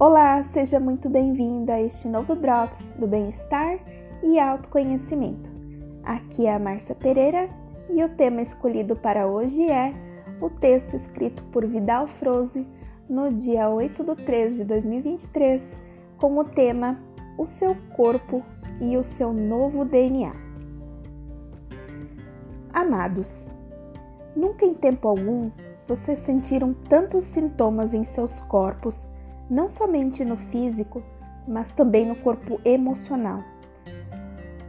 Olá, seja muito bem-vinda a este novo Drops do Bem-Estar e Autoconhecimento. Aqui é a Márcia Pereira e o tema escolhido para hoje é o texto escrito por Vidal Froze no dia 8 de 3 de 2023 com o tema O seu corpo e o seu novo DNA. Amados, nunca em tempo algum vocês sentiram tantos sintomas em seus corpos não somente no físico, mas também no corpo emocional.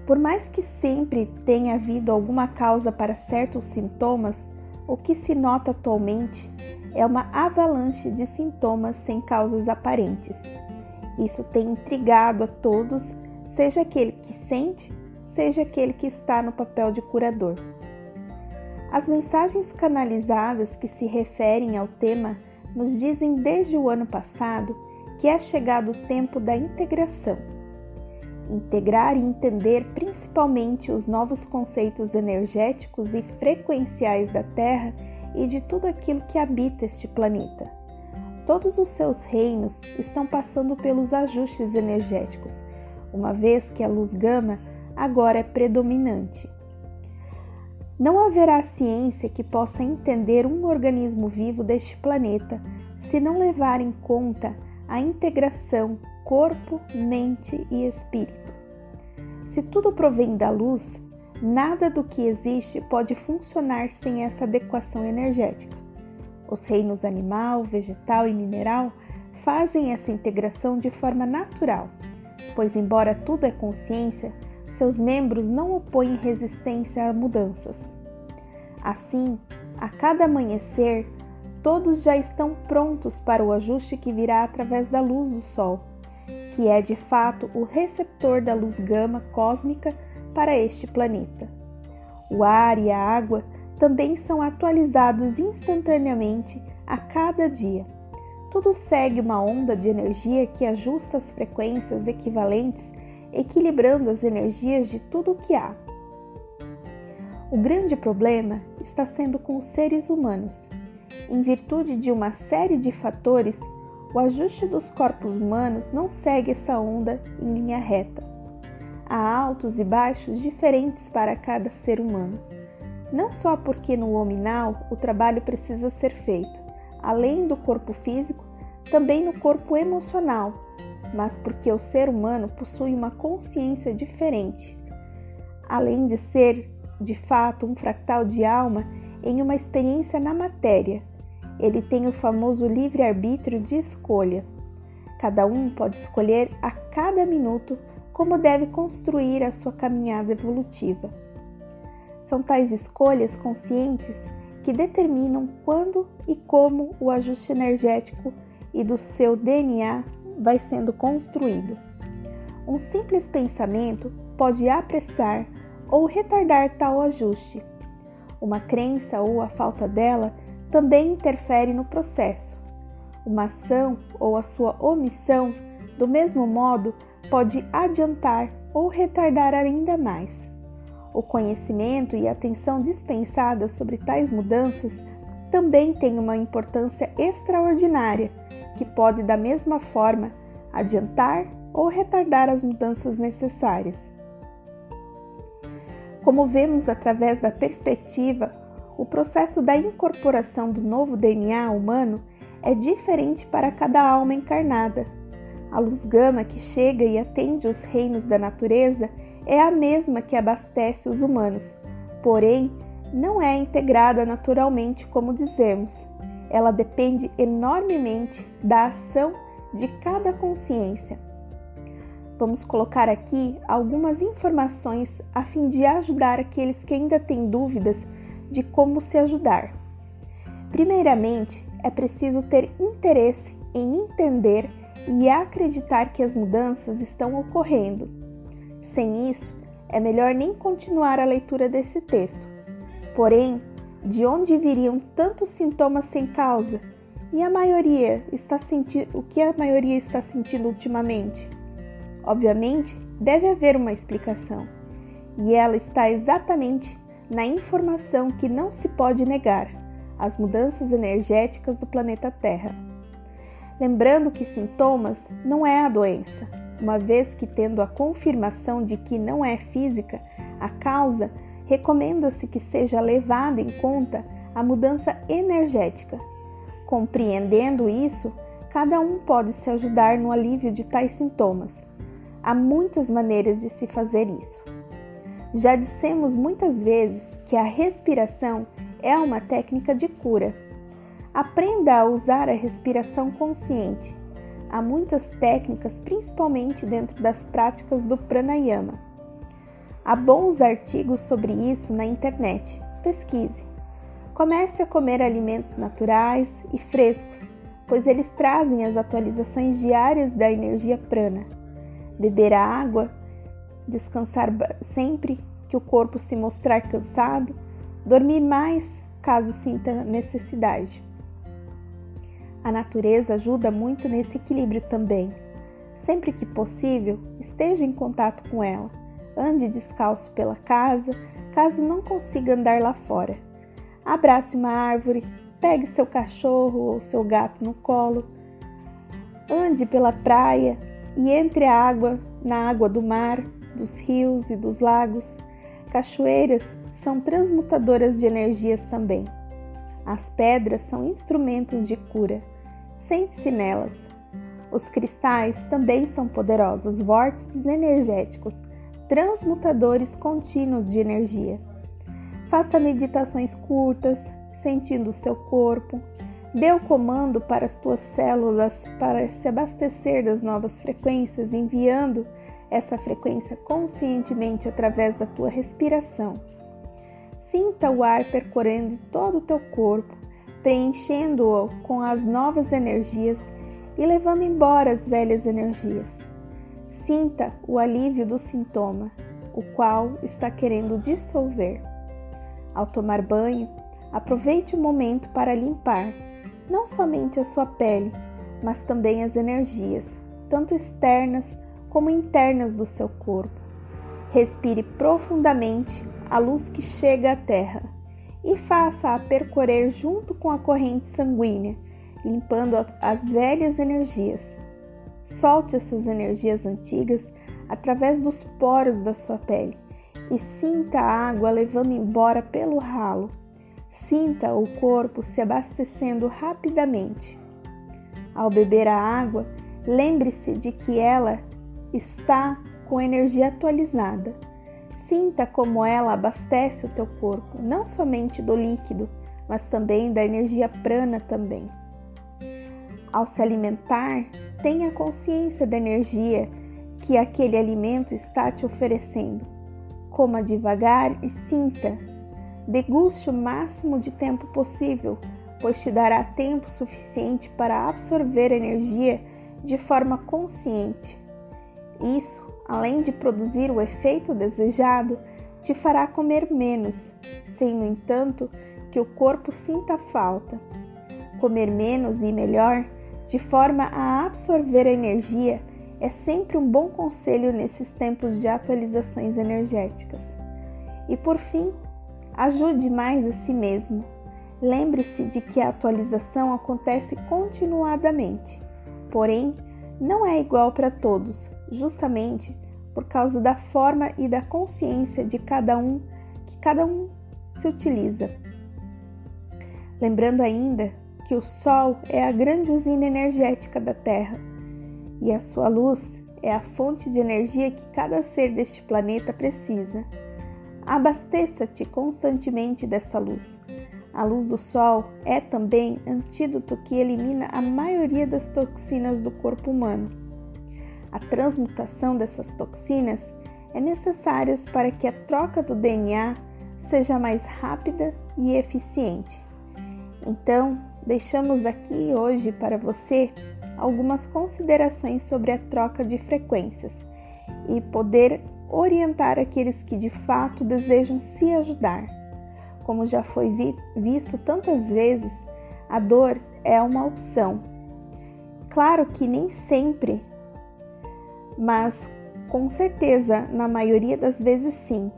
Por mais que sempre tenha havido alguma causa para certos sintomas, o que se nota atualmente é uma avalanche de sintomas sem causas aparentes. Isso tem intrigado a todos, seja aquele que sente, seja aquele que está no papel de curador. As mensagens canalizadas que se referem ao tema nos dizem desde o ano passado que é chegado o tempo da integração. Integrar e entender principalmente os novos conceitos energéticos e frequenciais da Terra e de tudo aquilo que habita este planeta. Todos os seus reinos estão passando pelos ajustes energéticos, uma vez que a luz gama agora é predominante. Não haverá ciência que possa entender um organismo vivo deste planeta se não levar em conta a integração corpo, mente e espírito. Se tudo provém da luz, nada do que existe pode funcionar sem essa adequação energética. Os reinos animal, vegetal e mineral fazem essa integração de forma natural, pois, embora tudo é consciência, seus membros não opõem resistência a mudanças. Assim, a cada amanhecer, todos já estão prontos para o ajuste que virá através da luz do Sol, que é de fato o receptor da luz gama cósmica para este planeta. O ar e a água também são atualizados instantaneamente a cada dia. Tudo segue uma onda de energia que ajusta as frequências equivalentes equilibrando as energias de tudo o que há. O grande problema está sendo com os seres humanos. Em virtude de uma série de fatores, o ajuste dos corpos humanos não segue essa onda em linha reta. Há altos e baixos diferentes para cada ser humano. Não só porque no hominal o trabalho precisa ser feito, além do corpo físico, também no corpo emocional, mas porque o ser humano possui uma consciência diferente. Além de ser, de fato, um fractal de alma em uma experiência na matéria, ele tem o famoso livre-arbítrio de escolha. Cada um pode escolher a cada minuto como deve construir a sua caminhada evolutiva. São tais escolhas conscientes que determinam quando e como o ajuste energético e do seu DNA vai sendo construído. Um simples pensamento pode apressar ou retardar tal ajuste. Uma crença ou a falta dela também interfere no processo. Uma ação ou a sua omissão, do mesmo modo, pode adiantar ou retardar ainda mais. O conhecimento e a atenção dispensada sobre tais mudanças também têm uma importância extraordinária que pode, da mesma forma, adiantar ou retardar as mudanças necessárias. Como vemos através da perspectiva, o processo da incorporação do novo DNA humano é diferente para cada alma encarnada. A luz gama que chega e atende os reinos da natureza é a mesma que abastece os humanos, porém, não é integrada naturalmente como dizemos ela depende enormemente da ação de cada consciência. Vamos colocar aqui algumas informações a fim de ajudar aqueles que ainda têm dúvidas de como se ajudar. Primeiramente, é preciso ter interesse em entender e acreditar que as mudanças estão ocorrendo. Sem isso, é melhor nem continuar a leitura desse texto. Porém, de onde viriam tantos sintomas sem causa? E a maioria está sentindo o que a maioria está sentindo ultimamente? Obviamente, deve haver uma explicação, e ela está exatamente na informação que não se pode negar: as mudanças energéticas do planeta Terra. Lembrando que sintomas não é a doença, uma vez que, tendo a confirmação de que não é física a causa, recomenda-se que seja levada em conta a mudança energética. Compreendendo isso, cada um pode se ajudar no alívio de tais sintomas. Há muitas maneiras de se fazer isso. Já dissemos muitas vezes que a respiração é uma técnica de cura. Aprenda a usar a respiração consciente. Há muitas técnicas, principalmente dentro das práticas do pranayama. Há bons artigos sobre isso na internet. Pesquise. Comece a comer alimentos naturais e frescos, pois eles trazem as atualizações diárias da energia prana. Beber água, descansar sempre que o corpo se mostrar cansado, dormir mais caso sinta necessidade. A natureza ajuda muito nesse equilíbrio também. Sempre que possível, esteja em contato com ela. Ande descalço pela casa, caso não consiga andar lá fora. Abrace uma árvore, pegue seu cachorro ou seu gato no colo. Ande pela praia e entre a água na água do mar, dos rios e dos lagos. Cachoeiras são transmutadoras de energias também. As pedras são instrumentos de cura. Sente-se nelas. Os cristais também são poderosos vórtices energéticos, transmutadores contínuos de energia. Faça meditações curtas, sentindo o seu corpo. Dê o comando para as tuas células para se abastecer das novas frequências, enviando essa frequência conscientemente através da tua respiração. Sinta o ar percorrendo todo o teu corpo, preenchendo-o com as novas energias e levando embora as velhas energias. Sinta o alívio do sintoma, o qual está querendo dissolver. Ao tomar banho, aproveite o momento para limpar não somente a sua pele, mas também as energias, tanto externas como internas do seu corpo. Respire profundamente a luz que chega à Terra e faça-a percorrer junto com a corrente sanguínea, limpando as velhas energias. Solte essas energias antigas através dos poros da sua pele e sinta a água levando embora pelo ralo. Sinta o corpo se abastecendo rapidamente. Ao beber a água, lembre-se de que ela está com energia atualizada. Sinta como ela abastece o teu corpo, não somente do líquido, mas também da energia prana também. Ao se alimentar, tenha consciência da energia que aquele alimento está te oferecendo. Coma devagar e sinta. Deguste o máximo de tempo possível, pois te dará tempo suficiente para absorver energia de forma consciente. Isso, além de produzir o efeito desejado, te fará comer menos, sem, no entanto, que o corpo sinta falta. Comer menos e melhor, de forma a absorver a energia, é sempre um bom conselho nesses tempos de atualizações energéticas. E por fim, ajude mais a si mesmo. Lembre-se de que a atualização acontece continuadamente, porém, não é igual para todos, justamente por causa da forma e da consciência de cada um que cada um se utiliza. Lembrando ainda que o Sol é a grande usina energética da Terra e a sua luz é a fonte de energia que cada ser deste planeta precisa. Abasteça-te constantemente dessa luz. A luz do Sol é também antídoto que elimina a maioria das toxinas do corpo humano. A transmutação dessas toxinas é necessária para que a troca do DNA seja mais rápida e eficiente. Então, deixamos aqui hoje para você algumas considerações sobre a troca de frequências e poder orientar aqueles que de fato desejam se ajudar como já foi vi visto tantas vezes, a dor é uma opção. Claro que nem sempre, mas com certeza, na maioria das vezes sim.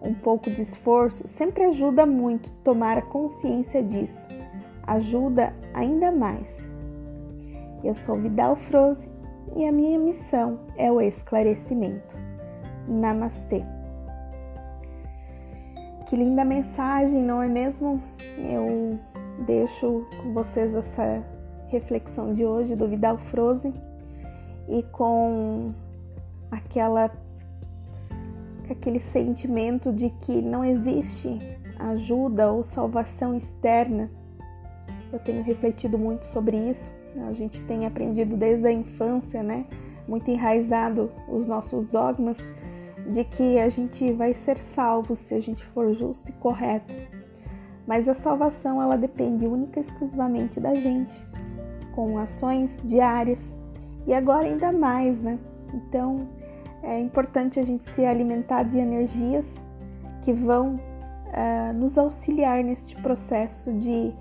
Um pouco de esforço sempre ajuda muito tomar consciência disso. Ajuda ainda mais. Eu sou Vidal Froze e a minha missão é o esclarecimento. Namastê. Que linda mensagem, não é mesmo? Eu deixo com vocês essa reflexão de hoje do Vidal Froze e com aquela aquele sentimento de que não existe ajuda ou salvação externa. Eu tenho refletido muito sobre isso. A gente tem aprendido desde a infância, né? Muito enraizado os nossos dogmas de que a gente vai ser salvo se a gente for justo e correto. Mas a salvação ela depende única e exclusivamente da gente, com ações diárias e agora ainda mais, né? Então é importante a gente se alimentar de energias que vão uh, nos auxiliar neste processo de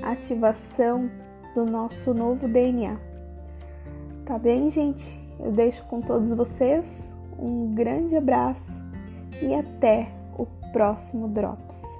ativação do nosso novo DNA. Tá bem, gente? Eu deixo com todos vocês um grande abraço e até o próximo Drops.